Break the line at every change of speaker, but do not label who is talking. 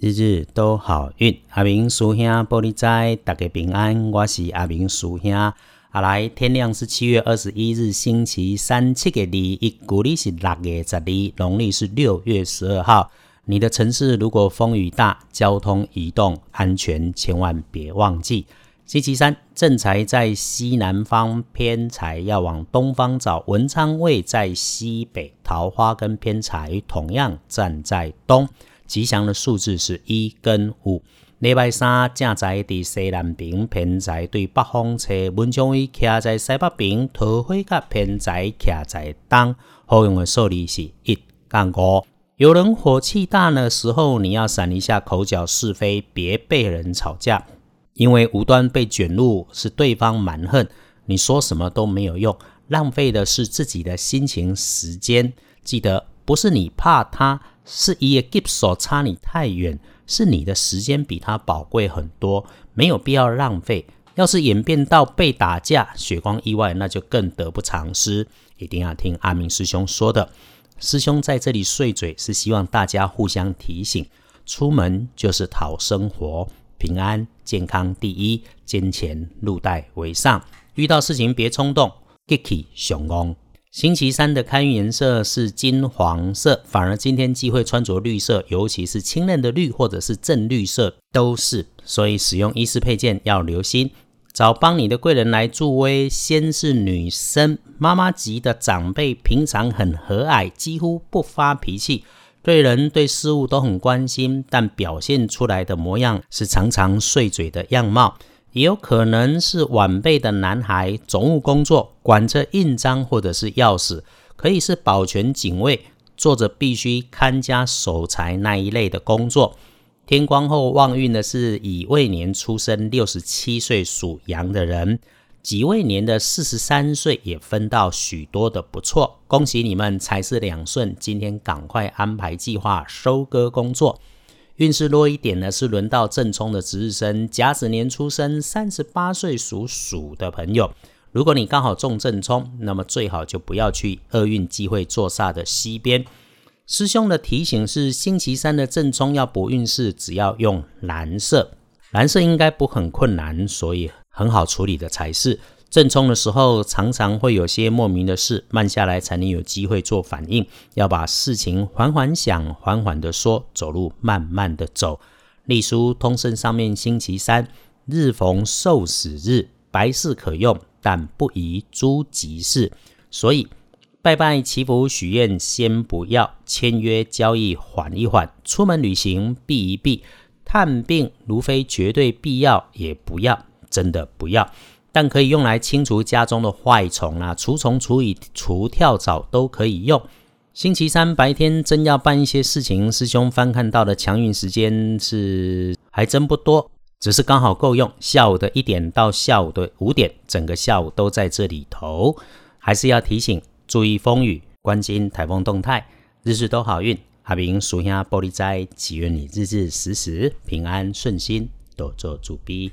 日日都好运，阿明叔兄玻璃仔，大家平安。我是阿明叔兄。阿来，天亮是七月二十一日，星期三，七月二一，古历是六月十二，农历是六月十二号。你的城市如果风雨大，交通移动安全，千万别忘记。星期三，正财在西南方，偏财要往东方找。文昌位在西北，桃花跟偏财同样站在东。吉祥的数字是一跟五。礼拜三正在伫西南边，偏在对北方车，文昌位徛在西北边，桃花甲偏在徛在东。好用的数字是一跟五。有人火气大的时候，你要闪一下口角是非，别被人吵架，因为无端被卷入是对方蛮横，你说什么都没有用，浪费的是自己的心情时间。记得不是你怕他。是一个 g i 手差你太远，是你的时间比他宝贵很多，没有必要浪费。要是演变到被打架、血光意外，那就更得不偿失。一定要听阿明师兄说的。师兄在这里碎嘴，是希望大家互相提醒：出门就是讨生活，平安健康第一，金钱入袋为上。遇到事情别冲动 g i k y 雄翁。星期三的开运颜色是金黄色，反而今天忌讳穿着绿色，尤其是清嫩的绿或者是正绿色都是。所以使用衣饰配件要留心，找帮你的贵人来助威。先是女生妈妈级的长辈，平常很和蔼，几乎不发脾气，对人对事物都很关心，但表现出来的模样是常常碎嘴的样貌。也有可能是晚辈的男孩，总务工作，管着印章或者是钥匙，可以是保全警卫，做着必须看家守财那一类的工作。天光后旺运的是乙未年出生，六十七岁属羊的人，己未年的四十三岁也分到许多的不错，恭喜你们财势两顺，今天赶快安排计划收割工作。运势弱一点呢，是轮到正冲的值日生，甲子年出生，三十八岁属鼠的朋友。如果你刚好中正冲，那么最好就不要去厄运机会坐煞的西边。师兄的提醒是，星期三的正冲要补运势，只要用蓝色，蓝色应该不很困难，所以很好处理的才是。正冲的时候，常常会有些莫名的事，慢下来才能有机会做反应。要把事情缓缓想，缓缓的说，走路慢慢的走。隶书通胜上面，星期三日逢受死日，白事可用，但不宜诸吉事。所以拜拜祈福许愿先不要，签约交易缓一缓，出门旅行避一避，探病如非绝对必要，也不要，真的不要。但可以用来清除家中的坏虫啊，除虫、除蚁、除跳蚤都可以用。星期三白天真要办一些事情，师兄翻看到的强运时间是还真不多，只是刚好够用。下午的一点到下午的五点，整个下午都在这里头。还是要提醒，注意风雨，关心台风动态，日日都好运。阿明属下玻璃斋，祈愿你日日时时平安顺心，多做主逼。